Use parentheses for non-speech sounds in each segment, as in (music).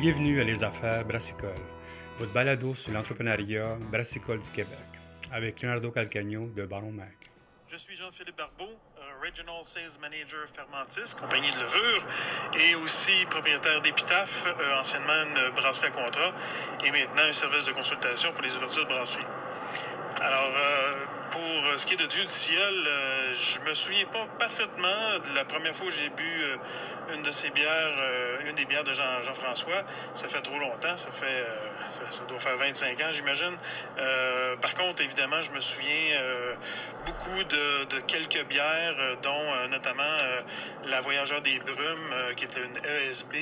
Bienvenue à Les Affaires Brassicole, votre balado sur l'entrepreneuriat brassicole du Québec, avec Leonardo Calcagno de Baron Mag. Je suis Jean-Philippe Barbeau, Regional Sales Manager Fermentis, compagnie de levure, et aussi propriétaire d'Epitaph, euh, anciennement une brasserie à contrat, et maintenant un service de consultation pour les ouvertures de brasserie. Alors, euh, pour ce qui est de Dieu du ciel, euh, je me souviens pas parfaitement de la première fois que j'ai bu euh, une de ces bières, euh, une des bières de Jean- Jean-François. ça fait trop longtemps, ça fait, euh, ça doit faire 25 ans, j'imagine. Euh, par contre, évidemment, je me souviens euh, beaucoup de, quelques bières, euh, dont euh, notamment euh, la Voyageur des Brumes, euh, qui était une ESB,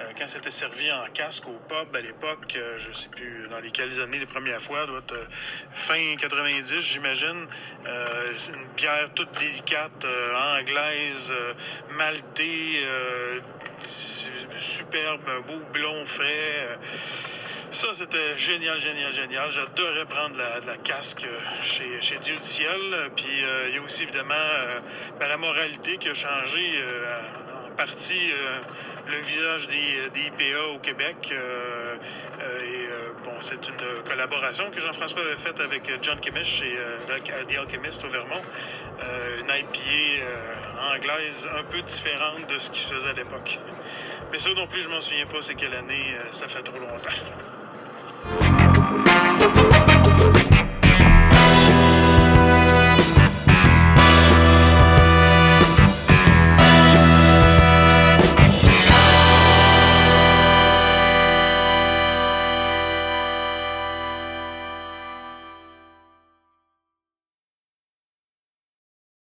euh, quand c'était servi en casque au pub à l'époque, euh, je sais plus dans lesquelles années les premières fois, doit être euh, fin 90, j'imagine. Euh, une bière toute délicate, euh, anglaise, euh, maltée, superbe, beau blond frais. ça, c'était génial, génial, génial. J'adorais prendre la, la casque chez, Dieu du ciel. Puis il y a aussi évidemment ben, la moralité qui a changé partie euh, le visage des, des IPA au Québec. Euh, euh, et bon, c'est une collaboration que Jean-François avait faite avec John chez euh, The Alchemist au Vermont. Une IPA anglaise un peu différente de ce qu'il faisait à l'époque. (laughs) Mais ça non plus, je m'en souviens pas, c'est quelle année, ça fait trop longtemps. (laughs)